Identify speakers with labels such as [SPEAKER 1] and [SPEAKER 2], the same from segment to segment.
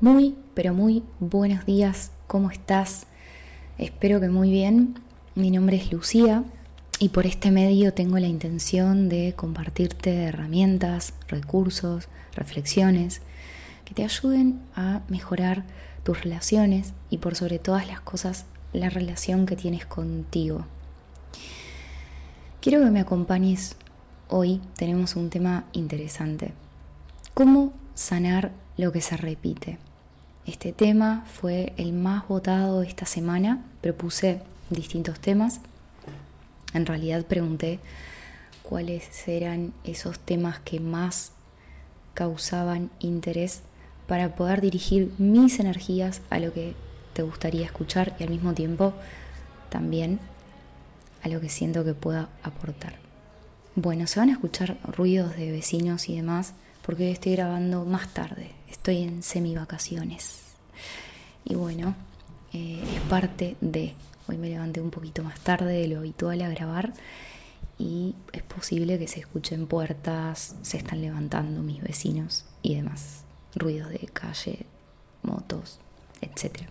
[SPEAKER 1] Muy, pero muy buenos días, ¿cómo estás? Espero que muy bien. Mi nombre es Lucía y por este medio tengo la intención de compartirte herramientas, recursos, reflexiones que te ayuden a mejorar tus relaciones y por sobre todas las cosas la relación que tienes contigo. Quiero que me acompañes hoy, tenemos un tema interesante. ¿Cómo sanar lo que se repite? Este tema fue el más votado esta semana. Propuse distintos temas. En realidad pregunté cuáles eran esos temas que más causaban interés para poder dirigir mis energías a lo que te gustaría escuchar y al mismo tiempo también a lo que siento que pueda aportar. Bueno, se van a escuchar ruidos de vecinos y demás porque estoy grabando más tarde, estoy en semi vacaciones. Y bueno, eh, es parte de. Hoy me levanté un poquito más tarde de lo habitual a grabar y es posible que se escuchen puertas, se están levantando mis vecinos y demás. Ruidos de calle, motos, etc.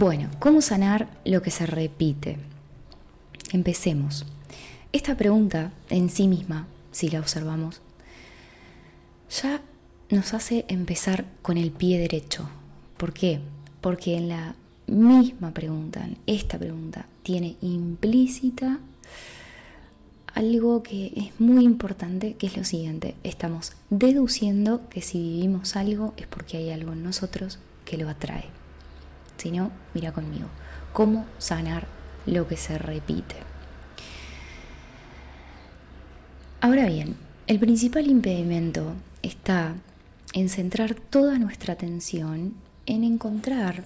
[SPEAKER 1] Bueno, ¿cómo sanar lo que se repite? Empecemos. Esta pregunta en sí misma, si la observamos, ya nos hace empezar con el pie derecho. ¿Por qué? Porque en la misma pregunta, en esta pregunta, tiene implícita algo que es muy importante, que es lo siguiente. Estamos deduciendo que si vivimos algo es porque hay algo en nosotros que lo atrae. Si no, mira conmigo. ¿Cómo sanar lo que se repite? Ahora bien, el principal impedimento está en centrar toda nuestra atención en encontrar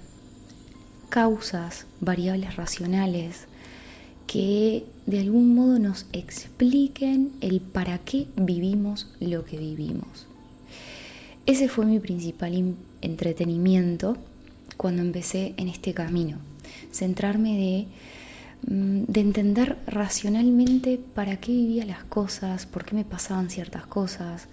[SPEAKER 1] causas, variables racionales que de algún modo nos expliquen el para qué vivimos lo que vivimos. Ese fue mi principal entretenimiento cuando empecé en este camino. Centrarme de, mm, de entender racionalmente para qué vivía las cosas, por qué me pasaban ciertas cosas.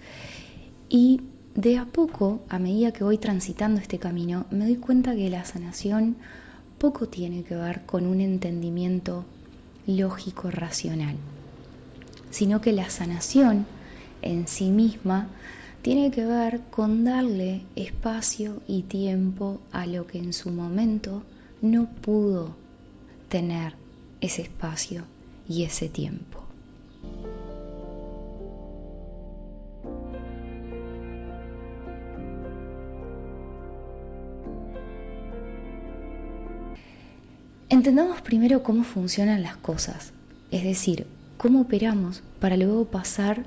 [SPEAKER 1] Y de a poco, a medida que voy transitando este camino, me doy cuenta que la sanación poco tiene que ver con un entendimiento lógico racional, sino que la sanación en sí misma tiene que ver con darle espacio y tiempo a lo que en su momento no pudo tener ese espacio y ese tiempo. Entendamos primero cómo funcionan las cosas, es decir, cómo operamos para luego pasar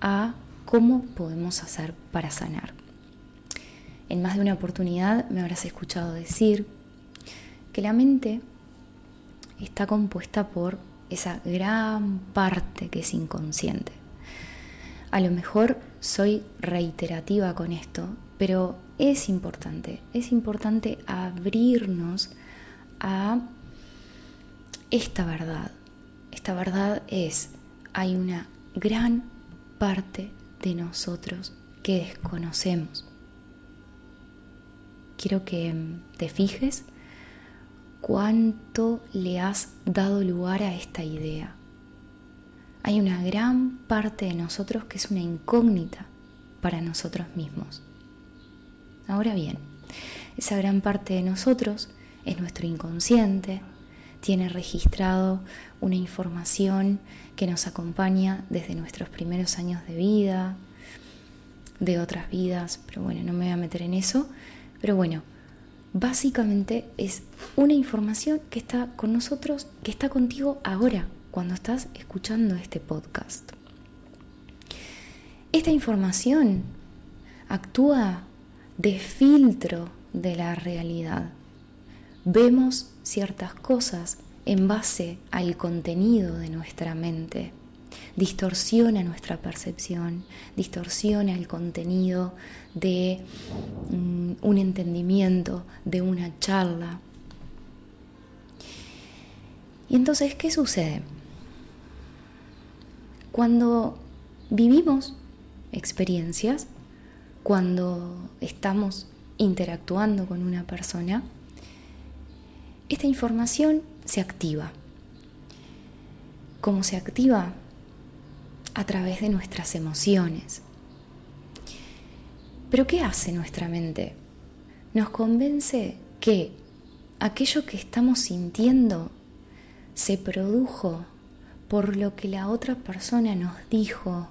[SPEAKER 1] a ¿Cómo podemos hacer para sanar? En más de una oportunidad me habrás escuchado decir que la mente está compuesta por esa gran parte que es inconsciente. A lo mejor soy reiterativa con esto, pero es importante, es importante abrirnos a esta verdad. Esta verdad es, hay una gran parte de nosotros que desconocemos. Quiero que te fijes cuánto le has dado lugar a esta idea. Hay una gran parte de nosotros que es una incógnita para nosotros mismos. Ahora bien, esa gran parte de nosotros es nuestro inconsciente, tiene registrado una información que nos acompaña desde nuestros primeros años de vida, de otras vidas, pero bueno, no me voy a meter en eso, pero bueno, básicamente es una información que está con nosotros, que está contigo ahora, cuando estás escuchando este podcast. Esta información actúa de filtro de la realidad. Vemos ciertas cosas en base al contenido de nuestra mente. Distorsiona nuestra percepción, distorsiona el contenido de mm, un entendimiento, de una charla. Y entonces, ¿qué sucede? Cuando vivimos experiencias, cuando estamos interactuando con una persona, esta información se activa. ¿Cómo se activa? A través de nuestras emociones. Pero ¿qué hace nuestra mente? Nos convence que aquello que estamos sintiendo se produjo por lo que la otra persona nos dijo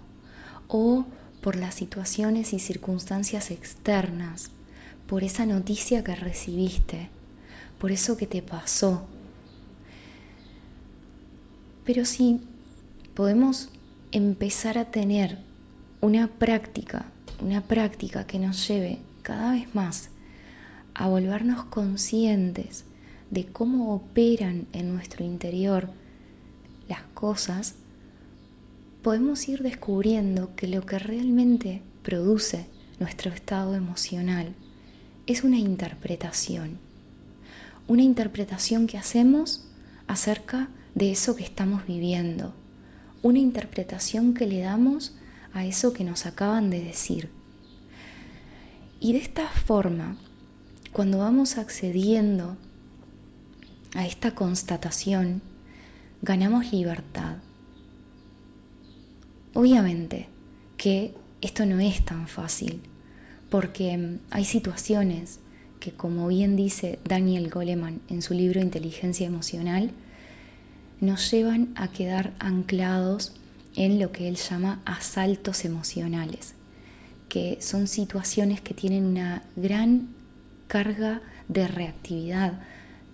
[SPEAKER 1] o por las situaciones y circunstancias externas, por esa noticia que recibiste, por eso que te pasó. Pero si podemos empezar a tener una práctica, una práctica que nos lleve cada vez más a volvernos conscientes de cómo operan en nuestro interior las cosas, podemos ir descubriendo que lo que realmente produce nuestro estado emocional es una interpretación. Una interpretación que hacemos acerca de eso que estamos viviendo. Una interpretación que le damos a eso que nos acaban de decir. Y de esta forma, cuando vamos accediendo a esta constatación, ganamos libertad. Obviamente que esto no es tan fácil, porque hay situaciones que, como bien dice Daniel Goleman en su libro Inteligencia Emocional, nos llevan a quedar anclados en lo que él llama asaltos emocionales, que son situaciones que tienen una gran carga de reactividad,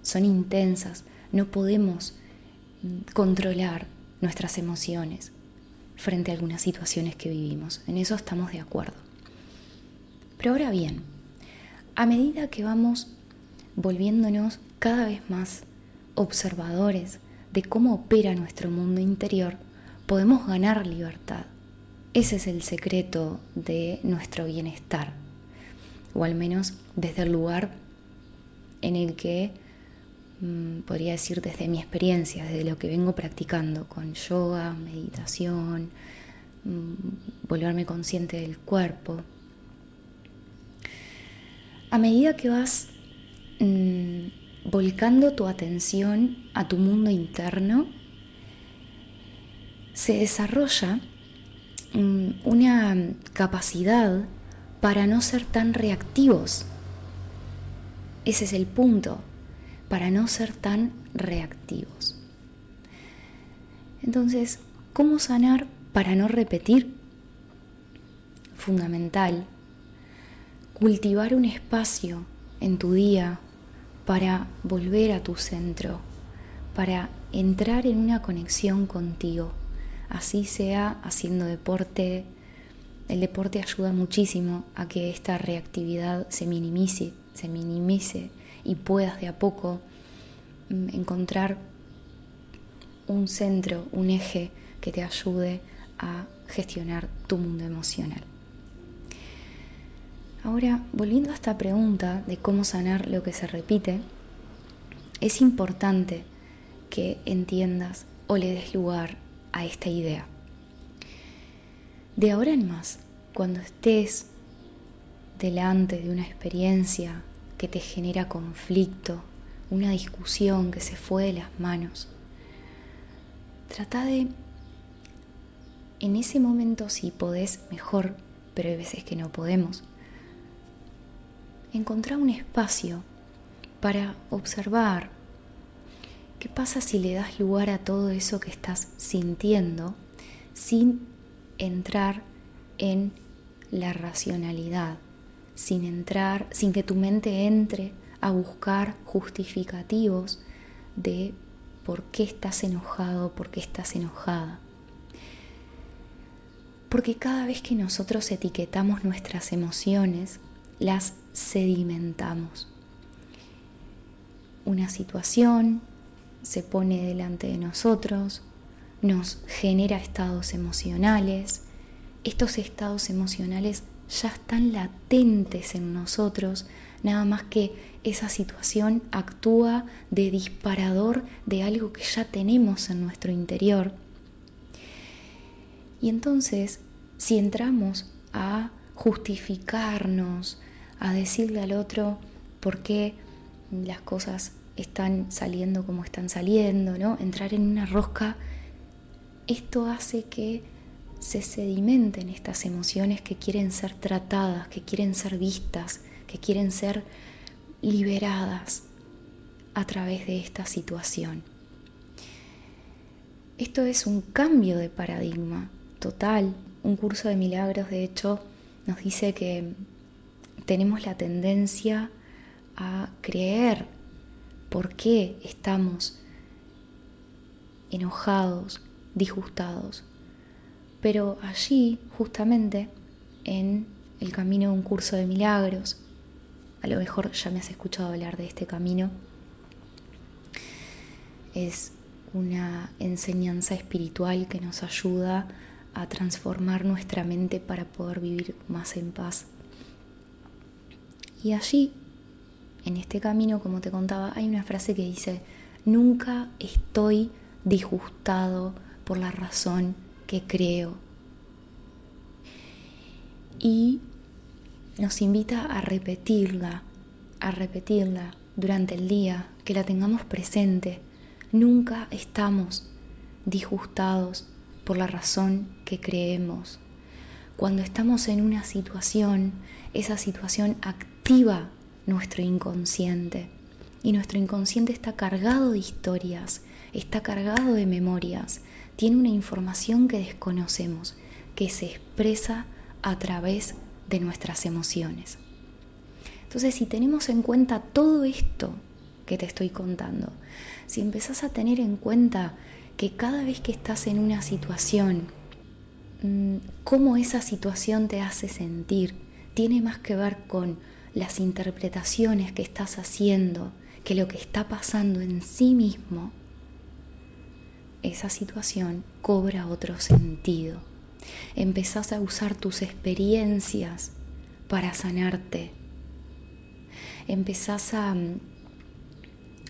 [SPEAKER 1] son intensas, no podemos mm, controlar nuestras emociones frente a algunas situaciones que vivimos. En eso estamos de acuerdo. Pero ahora bien, a medida que vamos volviéndonos cada vez más observadores de cómo opera nuestro mundo interior, podemos ganar libertad. Ese es el secreto de nuestro bienestar, o al menos desde el lugar en el que Mm, podría decir desde mi experiencia, desde lo que vengo practicando con yoga, meditación, mm, volverme consciente del cuerpo. A medida que vas mm, volcando tu atención a tu mundo interno, se desarrolla una capacidad para no ser tan reactivos. Ese es el punto para no ser tan reactivos. Entonces, ¿cómo sanar para no repetir? Fundamental, cultivar un espacio en tu día para volver a tu centro, para entrar en una conexión contigo, así sea haciendo deporte. El deporte ayuda muchísimo a que esta reactividad se minimice, se minimice y puedas de a poco mm, encontrar un centro, un eje que te ayude a gestionar tu mundo emocional. Ahora, volviendo a esta pregunta de cómo sanar lo que se repite, es importante que entiendas o le des lugar a esta idea. De ahora en más, cuando estés delante de una experiencia que te genera conflicto, una discusión que se fue de las manos. Trata de, en ese momento si podés, mejor, pero hay veces que no podemos, encontrar un espacio para observar qué pasa si le das lugar a todo eso que estás sintiendo sin entrar en la racionalidad, sin entrar, sin que tu mente entre a buscar justificativos de por qué estás enojado, por qué estás enojada. Porque cada vez que nosotros etiquetamos nuestras emociones, las sedimentamos. Una situación se pone delante de nosotros, nos genera estados emocionales. Estos estados emocionales ya están latentes en nosotros, nada más que esa situación actúa de disparador de algo que ya tenemos en nuestro interior. Y entonces, si entramos a justificarnos, a decirle al otro por qué las cosas están saliendo como están saliendo, ¿no? Entrar en una rosca, esto hace que se sedimenten estas emociones que quieren ser tratadas, que quieren ser vistas, que quieren ser liberadas a través de esta situación. Esto es un cambio de paradigma total. Un curso de milagros, de hecho, nos dice que tenemos la tendencia a creer por qué estamos enojados, disgustados. Pero allí, justamente, en el camino de un curso de milagros, a lo mejor ya me has escuchado hablar de este camino, es una enseñanza espiritual que nos ayuda a transformar nuestra mente para poder vivir más en paz. Y allí en este camino, como te contaba, hay una frase que dice, nunca estoy disgustado por la razón que creo. Y nos invita a repetirla, a repetirla durante el día, que la tengamos presente. Nunca estamos disgustados por la razón que creemos. Cuando estamos en una situación, esa situación activa nuestro inconsciente. Y nuestro inconsciente está cargado de historias, está cargado de memorias, tiene una información que desconocemos, que se expresa a través de nuestras emociones. Entonces, si tenemos en cuenta todo esto que te estoy contando, si empezás a tener en cuenta que cada vez que estás en una situación, mm, cómo esa situación te hace sentir, tiene más que ver con las interpretaciones que estás haciendo, que lo que está pasando en sí mismo, esa situación cobra otro sentido. Empezás a usar tus experiencias para sanarte. Empezás a,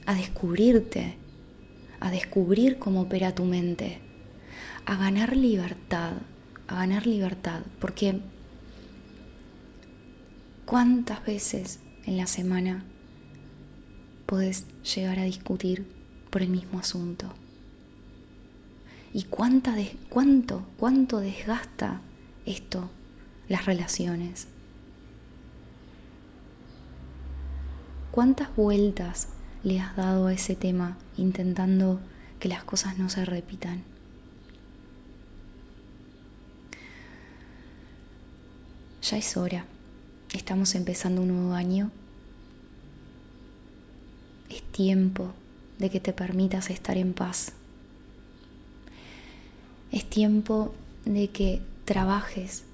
[SPEAKER 1] a descubrirte, a descubrir cómo opera tu mente, a ganar libertad, a ganar libertad, porque ¿Cuántas veces en la semana podés llegar a discutir por el mismo asunto? ¿Y cuánta cuánto, cuánto desgasta esto las relaciones? ¿Cuántas vueltas le has dado a ese tema intentando que las cosas no se repitan? Ya es hora Estamos empezando un nuevo año. Es tiempo de que te permitas estar en paz. Es tiempo de que trabajes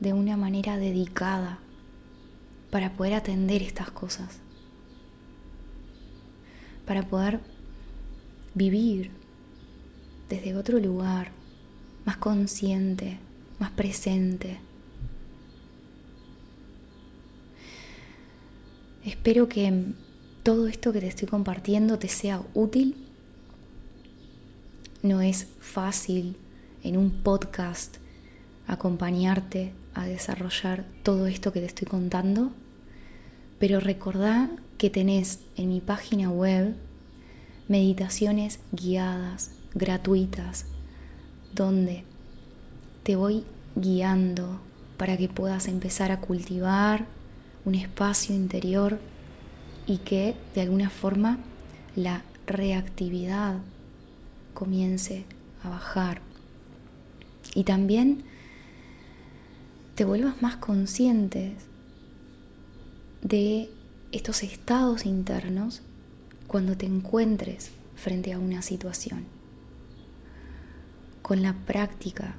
[SPEAKER 1] de una manera dedicada para poder atender estas cosas, para poder vivir desde otro lugar, más consciente, más presente. Espero que todo esto que te estoy compartiendo te sea útil. No es fácil en un podcast acompañarte a desarrollar todo esto que te estoy contando, pero recordá que tenés en mi página web meditaciones guiadas, gratuitas, donde te voy guiando para que puedas empezar a cultivar un espacio interior y que de alguna forma la reactividad comience a bajar. Y también te vuelvas más conscientes de estos estados internos cuando te encuentres frente a una situación. Con la práctica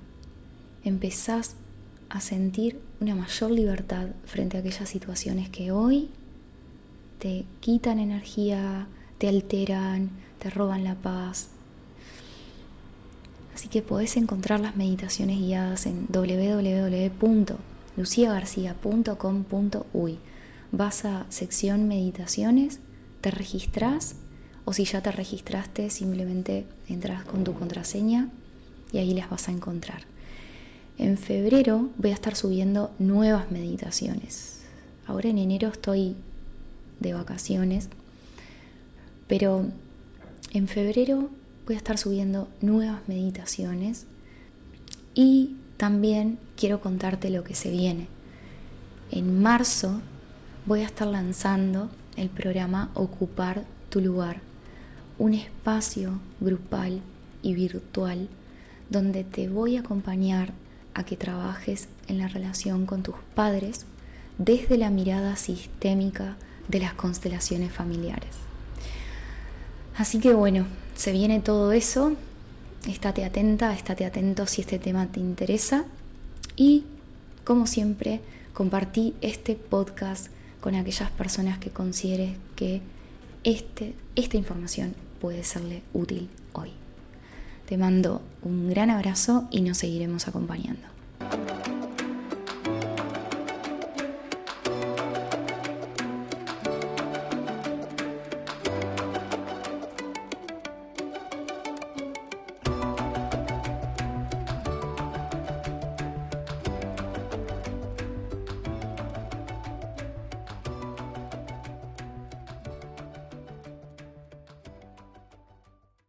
[SPEAKER 1] empezás a sentir una mayor libertad frente a aquellas situaciones que hoy te quitan energía, te alteran, te roban la paz. Así que podés encontrar las meditaciones guiadas en www.luciagarcia.com.uy vas a sección meditaciones, te registras o si ya te registraste simplemente entras con tu contraseña y ahí las vas a encontrar. En febrero voy a estar subiendo nuevas meditaciones. Ahora en enero estoy de vacaciones, pero en febrero voy a estar subiendo nuevas meditaciones y también quiero contarte lo que se viene. En marzo voy a estar lanzando el programa Ocupar tu lugar, un espacio grupal y virtual donde te voy a acompañar a que trabajes en la relación con tus padres desde la mirada sistémica de las constelaciones familiares. Así que bueno, se viene todo eso, estate atenta, estate atento si este tema te interesa y como siempre compartí este podcast con aquellas personas que consideres que este, esta información puede serle útil hoy. Te mando un gran abrazo y nos seguiremos acompañando.